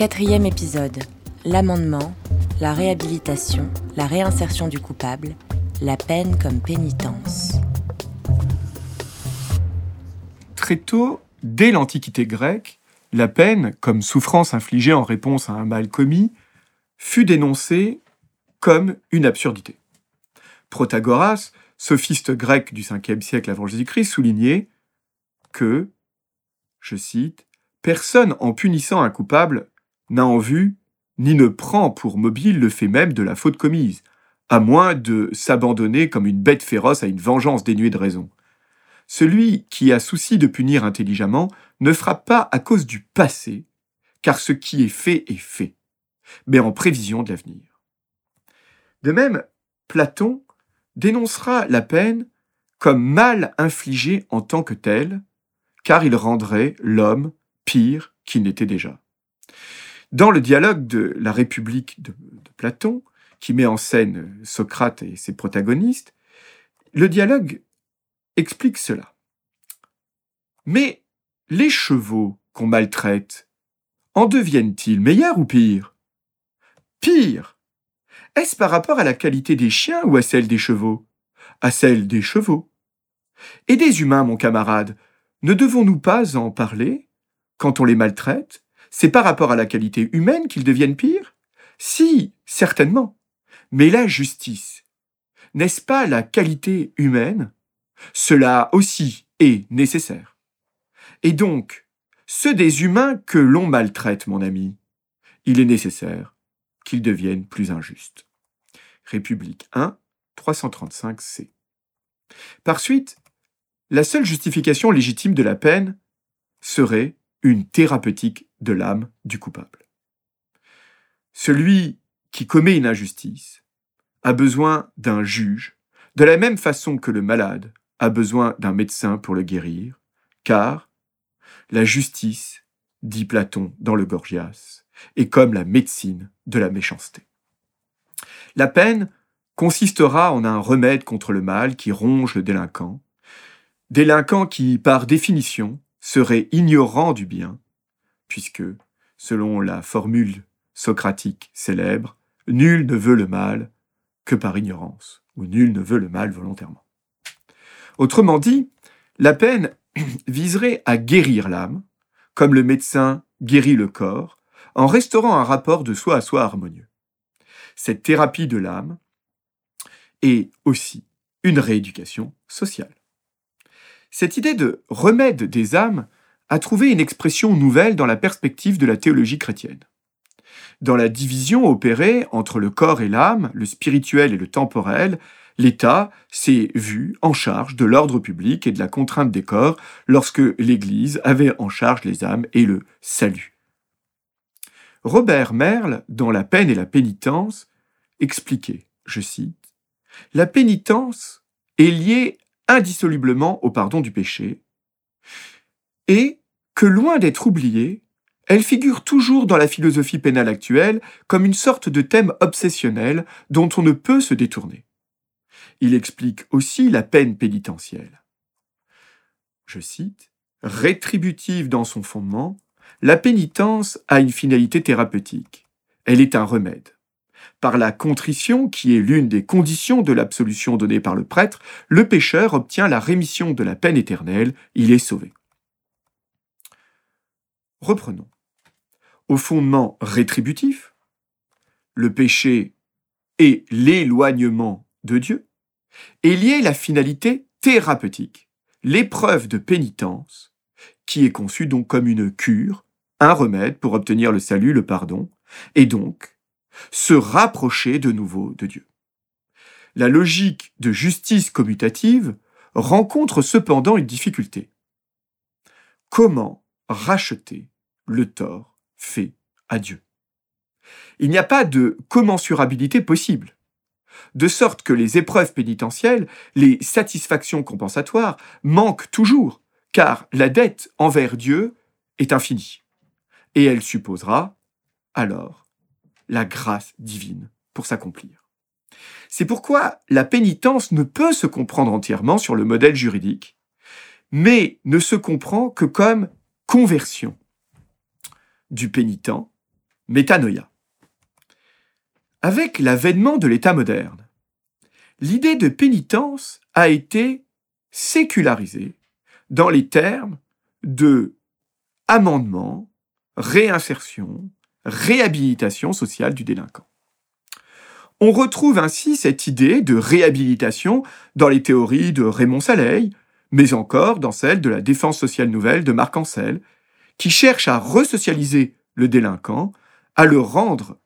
Quatrième épisode. L'amendement, la réhabilitation, la réinsertion du coupable, la peine comme pénitence. Très tôt, dès l'Antiquité grecque, la peine, comme souffrance infligée en réponse à un mal commis, fut dénoncée comme une absurdité. Protagoras, sophiste grec du 5e siècle avant Jésus-Christ, soulignait que, je cite, Personne en punissant un coupable n'a en vue ni ne prend pour mobile le fait même de la faute commise, à moins de s'abandonner comme une bête féroce à une vengeance dénuée de raison. Celui qui a souci de punir intelligemment ne frappe pas à cause du passé, car ce qui est fait est fait mais en prévision de l'avenir. De même, Platon dénoncera la peine comme mal infligé en tant que tel, car il rendrait l'homme pire qu'il n'était déjà. Dans le dialogue de la République de, Platon, qui met en scène Socrate et ses protagonistes, le dialogue explique cela. Mais les chevaux qu'on maltraite, en deviennent-ils meilleurs ou pires? Pire Est-ce par rapport à la qualité des chiens ou à celle des chevaux? À celle des chevaux. Et des humains, mon camarade, ne devons-nous pas en parler Quand on les maltraite, c'est par rapport à la qualité humaine qu'ils deviennent pires? Si, certainement. Mais la justice, n'est-ce pas la qualité humaine? Cela aussi est nécessaire. Et donc, ceux des humains que l'on maltraite, mon ami, il est nécessaire qu'ils deviennent plus injustes. République 1, 335c. Par suite, la seule justification légitime de la peine serait une thérapeutique de l'âme du coupable. Celui qui commet une injustice a besoin d'un juge, de la même façon que le malade a besoin d'un médecin pour le guérir, car la justice, dit Platon dans le Gorgias, et comme la médecine de la méchanceté. La peine consistera en un remède contre le mal qui ronge le délinquant, délinquant qui, par définition, serait ignorant du bien, puisque, selon la formule socratique célèbre, nul ne veut le mal que par ignorance, ou nul ne veut le mal volontairement. Autrement dit, la peine viserait à guérir l'âme, comme le médecin guérit le corps, en restaurant un rapport de soi à soi harmonieux. Cette thérapie de l'âme est aussi une rééducation sociale. Cette idée de remède des âmes a trouvé une expression nouvelle dans la perspective de la théologie chrétienne. Dans la division opérée entre le corps et l'âme, le spirituel et le temporel, l'État s'est vu en charge de l'ordre public et de la contrainte des corps lorsque l'Église avait en charge les âmes et le salut. Robert Merle, dans La peine et la pénitence, expliquait, je cite, La pénitence est liée indissolublement au pardon du péché, et que loin d'être oubliée, elle figure toujours dans la philosophie pénale actuelle comme une sorte de thème obsessionnel dont on ne peut se détourner. Il explique aussi la peine pénitentielle. Je cite, rétributive dans son fondement, la pénitence a une finalité thérapeutique. Elle est un remède. Par la contrition, qui est l'une des conditions de l'absolution donnée par le prêtre, le pécheur obtient la rémission de la peine éternelle, il est sauvé. Reprenons. Au fondement rétributif, le péché et l'éloignement de Dieu, est lié la finalité thérapeutique, l'épreuve de pénitence, qui est conçue donc comme une cure un remède pour obtenir le salut, le pardon, et donc se rapprocher de nouveau de Dieu. la logique de justice commutative rencontre cependant une difficulté. Comment racheter le tort fait à Dieu? Il n'y a pas de commensurabilité possible, de sorte que les épreuves pénitentielles, les satisfactions compensatoires manquent toujours, car la dette envers Dieu est infinie, et elle supposera alors la grâce divine pour s'accomplir. C'est pourquoi la pénitence ne peut se comprendre entièrement sur le modèle juridique, mais ne se comprend que comme conversion du pénitent, métanoïa. Avec l'avènement de l'État moderne, l'idée de pénitence a été sécularisée dans les termes de amendement, réinsertion, réhabilitation sociale du délinquant. On retrouve ainsi cette idée de réhabilitation dans les théories de Raymond Saleil, mais encore dans celle de la défense sociale nouvelle de Marc Ancel, qui cherche à resocialiser le délinquant, à le rendre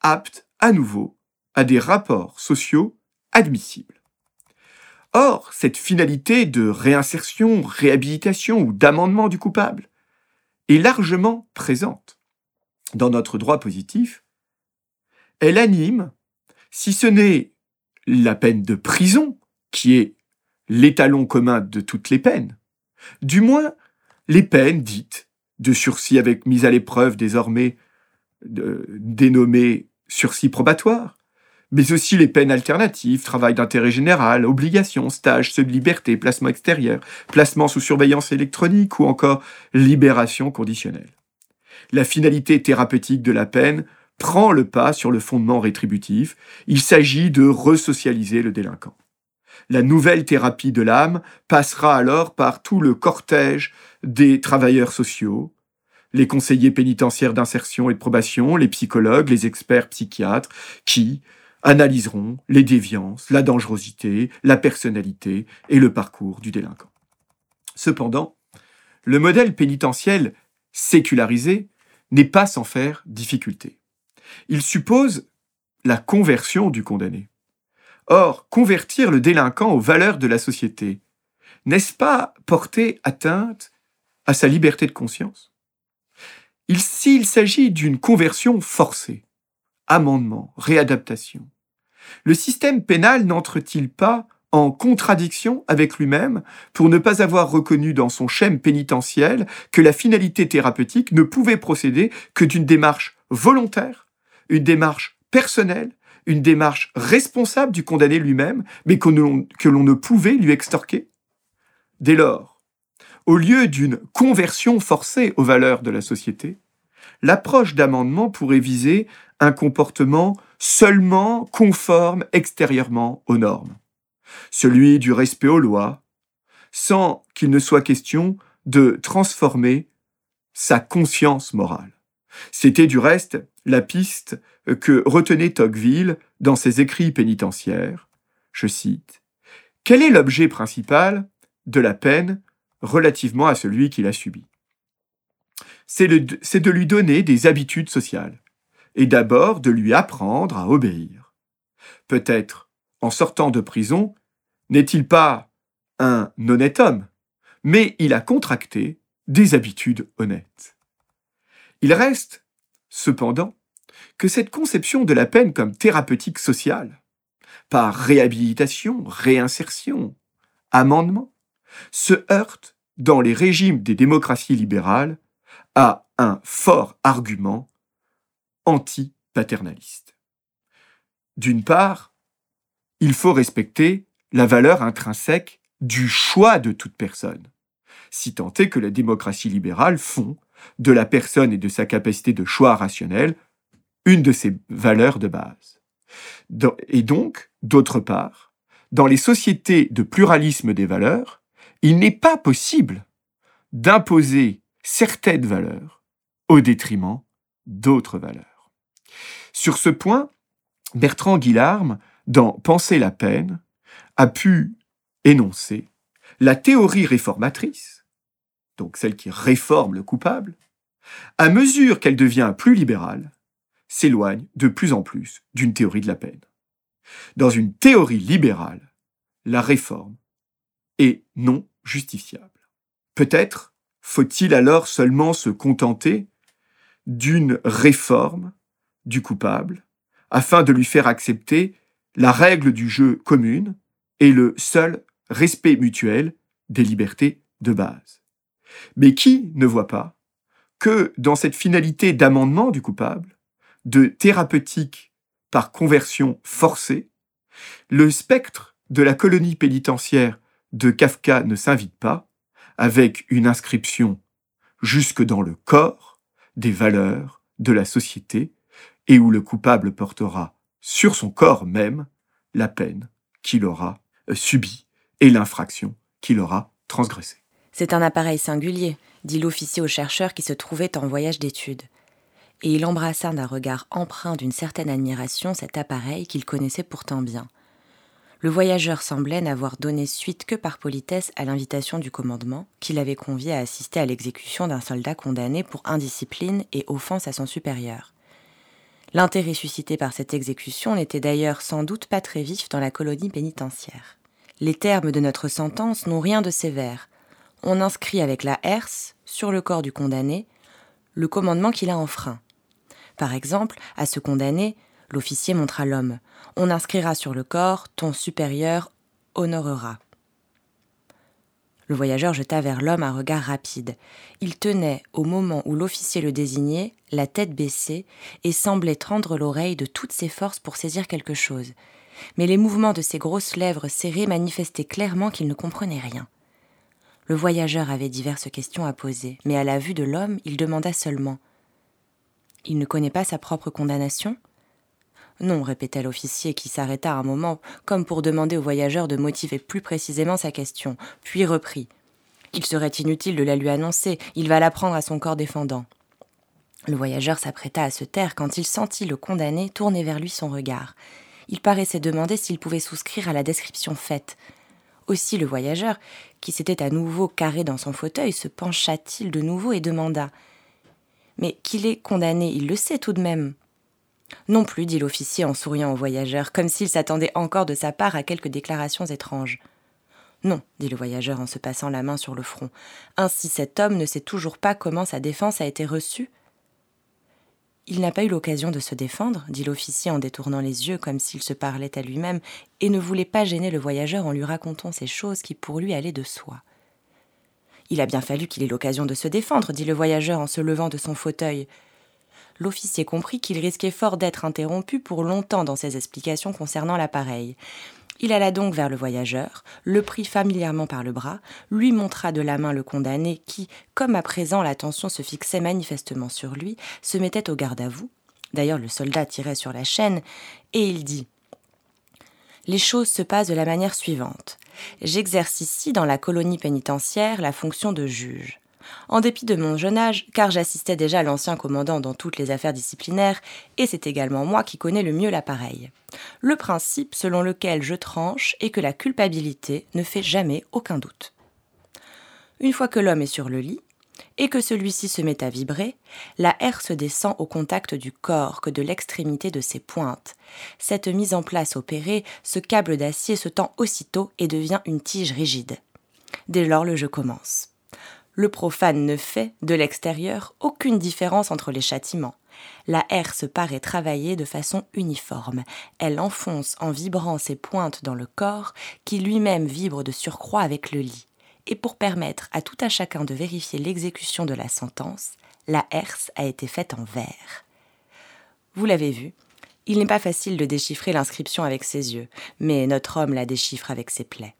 apte à nouveau à des rapports sociaux admissibles. Or, cette finalité de réinsertion, réhabilitation ou d'amendement du coupable est largement présente dans notre droit positif. Elle anime si ce n'est la peine de prison, qui est l'étalon commun de toutes les peines, du moins les peines dites de sursis avec mise à l'épreuve désormais dénommées sursis probatoire, mais aussi les peines alternatives, travail d'intérêt général, obligations, stage, semi-liberté, placement extérieur, placement sous surveillance électronique ou encore libération conditionnelle. La finalité thérapeutique de la peine prend le pas sur le fondement rétributif. Il s'agit de resocialiser le délinquant. La nouvelle thérapie de l'âme passera alors par tout le cortège des travailleurs sociaux, les conseillers pénitentiaires d'insertion et de probation, les psychologues, les experts psychiatres, qui analyseront les déviances, la dangerosité, la personnalité et le parcours du délinquant. Cependant, le modèle pénitentiel sécularisé n'est pas sans faire difficulté il suppose la conversion du condamné. Or, convertir le délinquant aux valeurs de la société, n'est-ce pas porter atteinte à sa liberté de conscience? S'il s'agit d'une conversion forcée, amendement, réadaptation, le système pénal n'entre-t-il pas en contradiction avec lui-même pour ne pas avoir reconnu dans son schème pénitentiel que la finalité thérapeutique ne pouvait procéder que d'une démarche volontaire une démarche personnelle, une démarche responsable du condamné lui-même, mais que l'on ne pouvait lui extorquer. Dès lors, au lieu d'une conversion forcée aux valeurs de la société, l'approche d'amendement pourrait viser un comportement seulement conforme extérieurement aux normes, celui du respect aux lois, sans qu'il ne soit question de transformer sa conscience morale. C'était du reste la piste que retenait Tocqueville dans ses écrits pénitentiaires. Je cite Quel est l'objet principal de la peine relativement à celui qui l'a subi? C'est de lui donner des habitudes sociales, et d'abord de lui apprendre à obéir. Peut-être, en sortant de prison, n'est-il pas un honnête homme, mais il a contracté des habitudes honnêtes. Il reste, cependant, que cette conception de la peine comme thérapeutique sociale, par réhabilitation, réinsertion, amendement, se heurte dans les régimes des démocraties libérales à un fort argument anti-paternaliste. D'une part, il faut respecter la valeur intrinsèque du choix de toute personne, si tant est que la démocratie libérale fond de la personne et de sa capacité de choix rationnel une de ses valeurs de base. Et donc, d'autre part, dans les sociétés de pluralisme des valeurs, il n'est pas possible d'imposer certaines valeurs au détriment d'autres valeurs. Sur ce point, Bertrand Guillarme, dans Penser la peine, a pu énoncer la théorie réformatrice, donc celle qui réforme le coupable, à mesure qu'elle devient plus libérale, s'éloigne de plus en plus d'une théorie de la peine. Dans une théorie libérale, la réforme est non justifiable. Peut-être faut-il alors seulement se contenter d'une réforme du coupable afin de lui faire accepter la règle du jeu commune et le seul respect mutuel des libertés de base. Mais qui ne voit pas que dans cette finalité d'amendement du coupable, de thérapeutique par conversion forcée, le spectre de la colonie pénitentiaire de Kafka ne s'invite pas, avec une inscription jusque dans le corps des valeurs de la société, et où le coupable portera sur son corps même la peine qu'il aura euh, subie et l'infraction qu'il aura transgressée. C'est un appareil singulier, dit l'officier au chercheur qui se trouvait en voyage d'études. Et il embrassa d'un regard empreint d'une certaine admiration cet appareil qu'il connaissait pourtant bien. Le voyageur semblait n'avoir donné suite que par politesse à l'invitation du commandement, qui l'avait convié à assister à l'exécution d'un soldat condamné pour indiscipline et offense à son supérieur. L'intérêt suscité par cette exécution n'était d'ailleurs sans doute pas très vif dans la colonie pénitentiaire. Les termes de notre sentence n'ont rien de sévère, on inscrit avec la herse, sur le corps du condamné, le commandement qu'il a enfreint. Par exemple, à ce condamné, l'officier montra l'homme. On inscrira sur le corps ton supérieur honorera. Le voyageur jeta vers l'homme un regard rapide. Il tenait, au moment où l'officier le désignait, la tête baissée et semblait tendre l'oreille de toutes ses forces pour saisir quelque chose. Mais les mouvements de ses grosses lèvres serrées manifestaient clairement qu'il ne comprenait rien. Le voyageur avait diverses questions à poser, mais à la vue de l'homme, il demanda seulement Il ne connaît pas sa propre condamnation? Non, répétait l'officier qui s'arrêta un moment, comme pour demander au voyageur de motiver plus précisément sa question, puis reprit Il serait inutile de la lui annoncer, il va l'apprendre à son corps défendant. Le voyageur s'apprêta à se taire quand il sentit le condamné tourner vers lui son regard. Il paraissait demander s'il pouvait souscrire à la description faite. Aussi le voyageur, qui s'était à nouveau carré dans son fauteuil, se pencha-t-il de nouveau et demanda Mais qu'il est condamné, il le sait tout de même. Non plus, dit l'officier en souriant au voyageur, comme s'il s'attendait encore de sa part à quelques déclarations étranges. Non, dit le voyageur en se passant la main sur le front. Ainsi cet homme ne sait toujours pas comment sa défense a été reçue il n'a pas eu l'occasion de se défendre, dit l'officier en détournant les yeux comme s'il se parlait à lui-même, et ne voulait pas gêner le voyageur en lui racontant ces choses qui pour lui allaient de soi. Il a bien fallu qu'il ait l'occasion de se défendre, dit le voyageur en se levant de son fauteuil. L'officier comprit qu'il risquait fort d'être interrompu pour longtemps dans ses explications concernant l'appareil. Il alla donc vers le voyageur, le prit familièrement par le bras, lui montra de la main le condamné qui, comme à présent l'attention se fixait manifestement sur lui, se mettait au garde à vous. D'ailleurs, le soldat tirait sur la chaîne, et il dit Les choses se passent de la manière suivante. J'exerce ici, dans la colonie pénitentiaire, la fonction de juge. En dépit de mon jeune âge, car j'assistais déjà l'ancien commandant dans toutes les affaires disciplinaires, et c'est également moi qui connais le mieux l'appareil. Le principe selon lequel je tranche est que la culpabilité ne fait jamais aucun doute. Une fois que l'homme est sur le lit, et que celui-ci se met à vibrer, la herse descend au contact du corps que de l'extrémité de ses pointes. Cette mise en place opérée, ce câble d'acier se tend aussitôt et devient une tige rigide. Dès lors, le jeu commence le profane ne fait, de l'extérieur, aucune différence entre les châtiments. La herse paraît travailler de façon uniforme. Elle enfonce en vibrant ses pointes dans le corps, qui lui-même vibre de surcroît avec le lit. Et pour permettre à tout à chacun de vérifier l'exécution de la sentence, la herse a été faite en verre. Vous l'avez vu, il n'est pas facile de déchiffrer l'inscription avec ses yeux, mais notre homme la déchiffre avec ses plaies.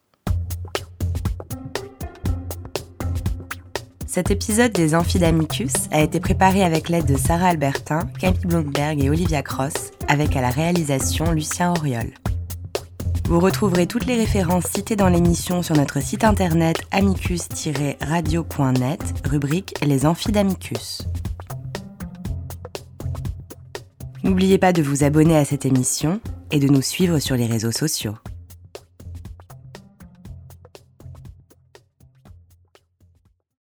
Cet épisode des Amphidamicus a été préparé avec l'aide de Sarah Albertin, Camille Blomberg et Olivia Cross, avec à la réalisation Lucien Auriol. Vous retrouverez toutes les références citées dans l'émission sur notre site internet amicus-radio.net, rubrique Les Amphidamicus. N'oubliez pas de vous abonner à cette émission et de nous suivre sur les réseaux sociaux.